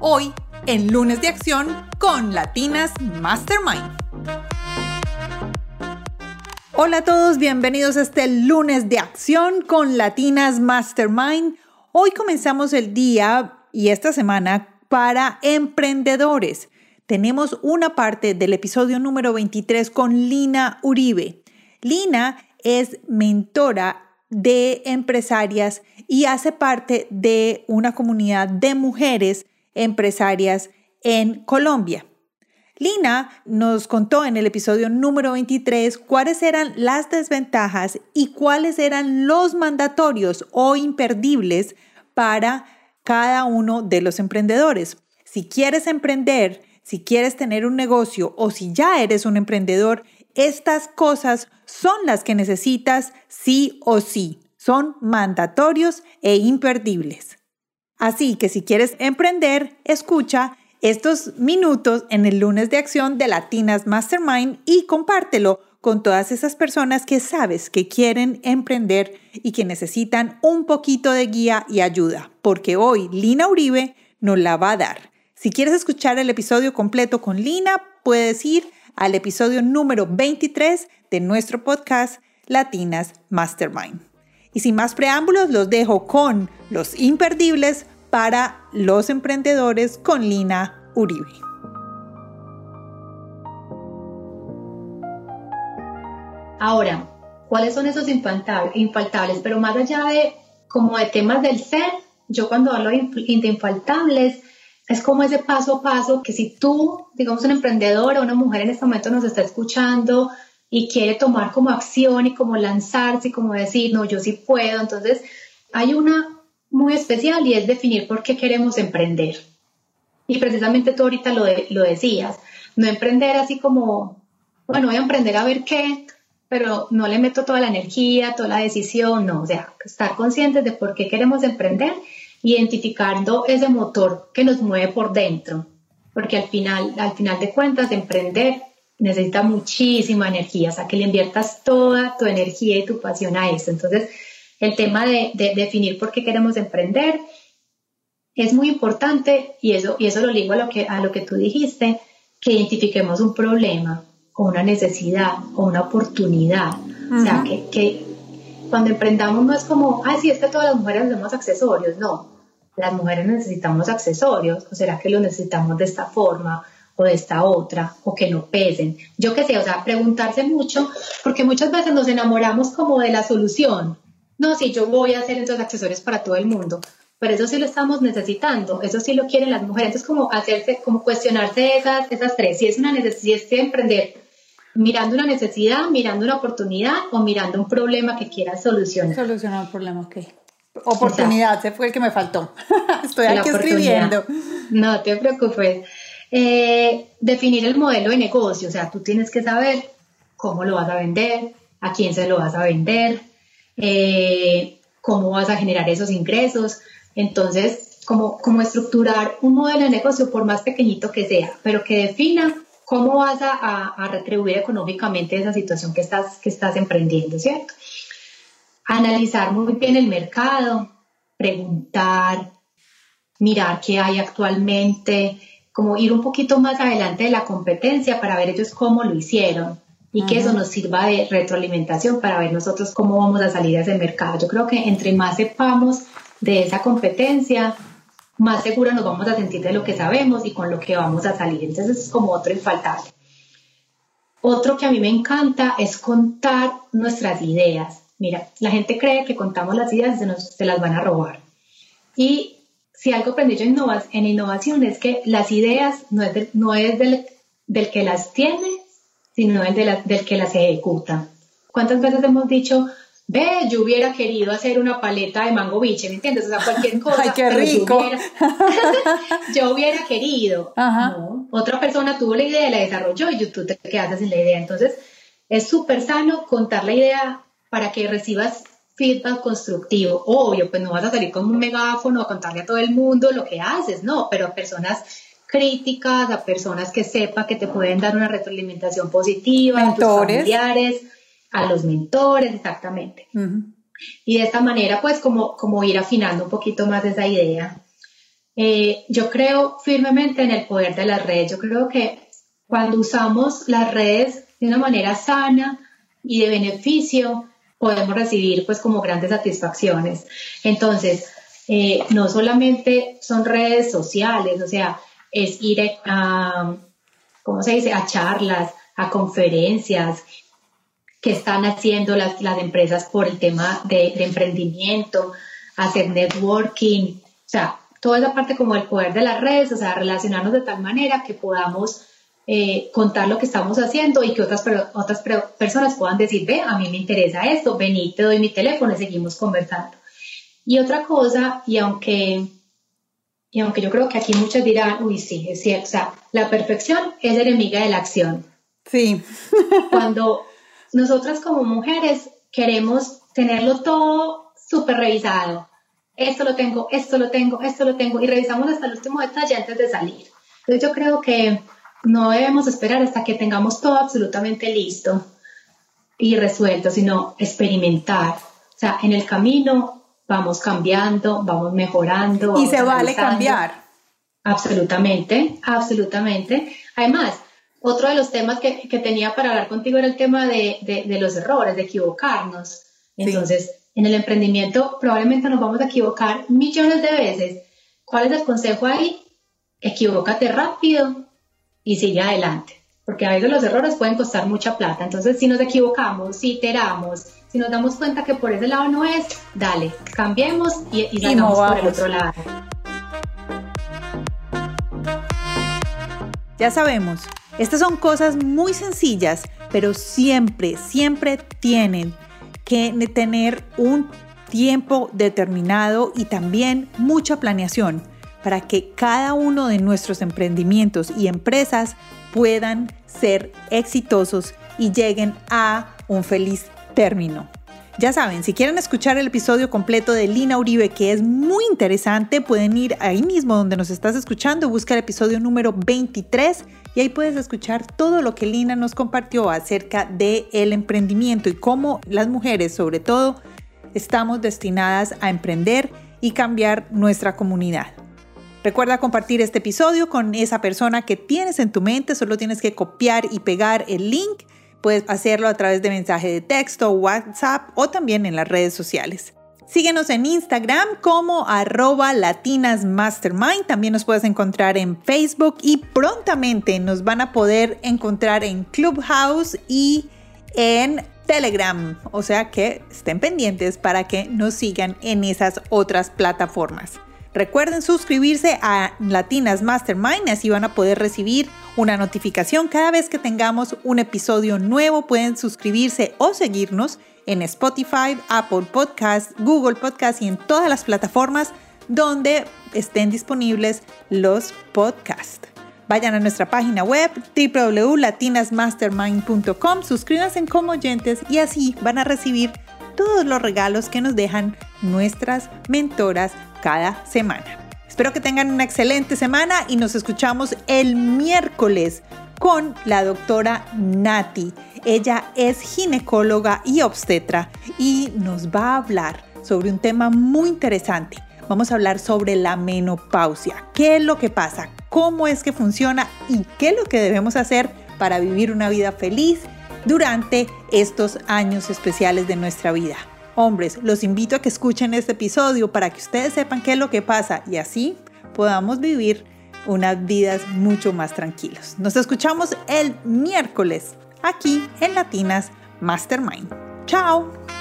hoy en Lunes de Acción con Latinas Mastermind. Hola a todos, bienvenidos a este lunes de acción con Latinas Mastermind. Hoy comenzamos el día y esta semana para emprendedores. Tenemos una parte del episodio número 23 con Lina Uribe. Lina es mentora de empresarias y hace parte de una comunidad de mujeres empresarias en Colombia. Lina nos contó en el episodio número 23 cuáles eran las desventajas y cuáles eran los mandatorios o imperdibles para cada uno de los emprendedores. Si quieres emprender, si quieres tener un negocio o si ya eres un emprendedor, estas cosas son las que necesitas sí o sí. Son mandatorios e imperdibles. Así que si quieres emprender, escucha estos minutos en el lunes de acción de Latinas Mastermind y compártelo con todas esas personas que sabes que quieren emprender y que necesitan un poquito de guía y ayuda, porque hoy Lina Uribe nos la va a dar. Si quieres escuchar el episodio completo con Lina, puedes ir al episodio número 23 de nuestro podcast Latinas Mastermind. Y sin más preámbulos, los dejo con los imperdibles para los emprendedores con Lina Uribe. Ahora, ¿cuáles son esos infaltables? Pero más allá de como de temas del ser, yo cuando hablo de infaltables, es como ese paso a paso que si tú, digamos, un emprendedor o una mujer en este momento nos está escuchando y quiere tomar como acción y como lanzarse y como decir, no, yo sí puedo, entonces hay una muy especial y es definir por qué queremos emprender. Y precisamente tú ahorita lo, lo decías, no emprender así como, bueno, voy a emprender a ver qué, pero no le meto toda la energía, toda la decisión, no, o sea, estar conscientes de por qué queremos emprender, identificando ese motor que nos mueve por dentro, porque al final, al final de cuentas, emprender necesita muchísima energía, o sea, que le inviertas toda tu energía y tu pasión a eso. Entonces, el tema de, definir por qué queremos emprender es muy importante y eso, y eso lo ligo a lo, que, a lo que tú dijiste, que identifiquemos un problema o una necesidad o una oportunidad. O sea, que, que, cuando emprendamos no es como, ay, sí, es que todas las mujeres necesitamos accesorios. No, las mujeres necesitamos accesorios o será que los necesitamos de esta forma o de esta otra, o que no pesen. Yo qué sé, o sea, preguntarse mucho, porque muchas veces nos enamoramos como de la solución. No, sí, yo voy a hacer estos accesorios para todo el mundo, pero eso sí lo estamos necesitando, eso sí lo quieren las mujeres. Entonces, como hacerse, como cuestionarse esas, esas tres, si es una necesidad, si es emprender mirando una necesidad, mirando una oportunidad o mirando un problema que quieras solucionar. Solucionar un problema, ok. Oportunidad, se fue el que me faltó. Estoy aquí escribiendo. No te preocupes. Eh, definir el modelo de negocio, o sea, tú tienes que saber cómo lo vas a vender, a quién se lo vas a vender, eh, cómo vas a generar esos ingresos. Entonces, como, como estructurar un modelo de negocio, por más pequeñito que sea, pero que defina cómo vas a, a, retribuir económicamente esa situación que estás, que estás emprendiendo, ¿cierto? Analizar muy bien el mercado, preguntar, mirar qué hay actualmente, como ir un poquito más adelante de la competencia para ver ellos cómo lo hicieron y que eso nos sirva de retroalimentación para ver nosotros cómo vamos a salir a ese mercado. Yo creo que entre más sepamos de esa competencia, más seguro nos vamos a sentir de lo que sabemos y con lo que vamos a salir. Entonces es como otro infaltable. Otro que a mí me encanta es contar nuestras ideas. Mira, la gente cree que contamos las ideas y se, nos, se las van a robar. Y si algo aprendí yo en innovación es que las ideas no es, no es del, del, que las tiene, sino el del que las ejecuta. ¿Cuántas veces hemos dicho, ve, yo hubiera querido hacer una paleta de mango biche, ¿me entiendes? O sea, cualquier cosa. ¡Ay, qué rico! Yo hubiera, querido. otra persona tuvo la idea, la desarrolló y tú te quedaste sin la idea. Entonces, es súper sano contar la idea para que recibas feedback constructivo. Obvio, pues no vas a salir con un megáfono a contarle a todo el mundo lo que haces, no, pero a personas críticas, a personas que sepa que te pueden dar una retroalimentación positiva, a tus familiares, a los mentores, exactamente. Y de esta manera, pues como, como ir afinando un poquito más esa idea. Eh, yo creo firmemente en el poder de las redes. Yo creo que cuando usamos las redes de una manera sana y de beneficio, podemos recibir pues como grandes satisfacciones. Entonces, eh, no solamente son redes sociales, o sea, es ir a, ¿cómo se dice?, a charlas, a conferencias que están haciendo las, las empresas por el tema de, de emprendimiento, hacer networking, o sea, toda esa parte como el poder de las redes, o sea, relacionarnos de tal manera que podamos eh, contar lo que estamos haciendo y que otras, otras personas puedan decir, ve, a mí me interesa esto, vení, te doy mi teléfono y seguimos conversando. Y otra cosa, y aunque, y aunque yo creo que aquí muchos dirán, uy, sí, es cierto, o sea, la perfección es enemiga de la acción. Sí. Cuando nosotras como mujeres queremos tenerlo todo súper revisado, esto lo tengo, esto lo tengo, esto lo tengo, y revisamos hasta el último detalle antes de salir. Entonces yo creo que no debemos esperar hasta que tengamos todo absolutamente listo y resuelto, sino experimentar. O sea, en el camino vamos cambiando, vamos mejorando. y se vale cambiar. Absolutamente, absolutamente. Además, otro de los temas que, tenía para hablar contigo era el tema de, los errores, de equivocarnos. Entonces, en el emprendimiento probablemente nos vamos a equivocar millones de veces. ¿Cuál es el consejo ahí? Equivócate rápido, y sigue adelante. Porque a veces los errores pueden costar mucha plata. Entonces, si nos equivocamos, si iteramos, si nos damos cuenta que por ese lado no es, dale, cambiemos y, y salgamos por el otro lado. Ya sabemos, estas son cosas muy sencillas, pero siempre, siempre tienen que tener un tiempo determinado y también mucha planeación para que cada uno de nuestros emprendimientos y empresas puedan ser exitosos y lleguen a un feliz término. Ya saben, si quieren escuchar el episodio completo de Lina Uribe, que es muy interesante, pueden ir ahí mismo donde nos estás escuchando, busca el episodio número 23 y ahí puedes escuchar todo lo que Lina nos compartió acerca del el emprendimiento y cómo las mujeres, sobre todo, estamos destinadas a emprender y cambiar nuestra comunidad. Recuerda compartir este episodio con esa persona que tienes en tu mente, solo tienes que copiar y pegar el link. Puedes hacerlo a través de mensaje de texto, WhatsApp o también en las redes sociales. Síguenos en Instagram como arroba latinasmastermind. También nos puedes encontrar en Facebook y prontamente nos van a poder encontrar en Clubhouse y en Telegram. O sea que estén pendientes para que nos sigan en esas otras plataformas. Recuerden suscribirse a Latinas Mastermind, así van a poder recibir una notificación cada vez que tengamos un episodio nuevo. Pueden suscribirse o seguirnos en Spotify, Apple Podcast, Google Podcast y en todas las plataformas donde estén disponibles los podcasts. Vayan a nuestra página web www.latinasmastermind.com, suscríbanse como oyentes y así van a recibir todos los regalos que nos dejan nuestras mentoras cada semana. Espero que tengan una excelente semana y nos escuchamos el miércoles con la doctora Nati. Ella es ginecóloga y obstetra y nos va a hablar sobre un tema muy interesante. Vamos a hablar sobre la menopausia. ¿Qué es lo que pasa? ¿Cómo es que funciona? ¿Y qué es lo que debemos hacer para vivir una vida feliz durante estos años especiales de nuestra vida? Hombres, los invito a que escuchen este episodio para que ustedes sepan qué es lo que pasa y así podamos vivir unas vidas mucho más tranquilos. Nos escuchamos el miércoles aquí en Latinas Mastermind. Chao.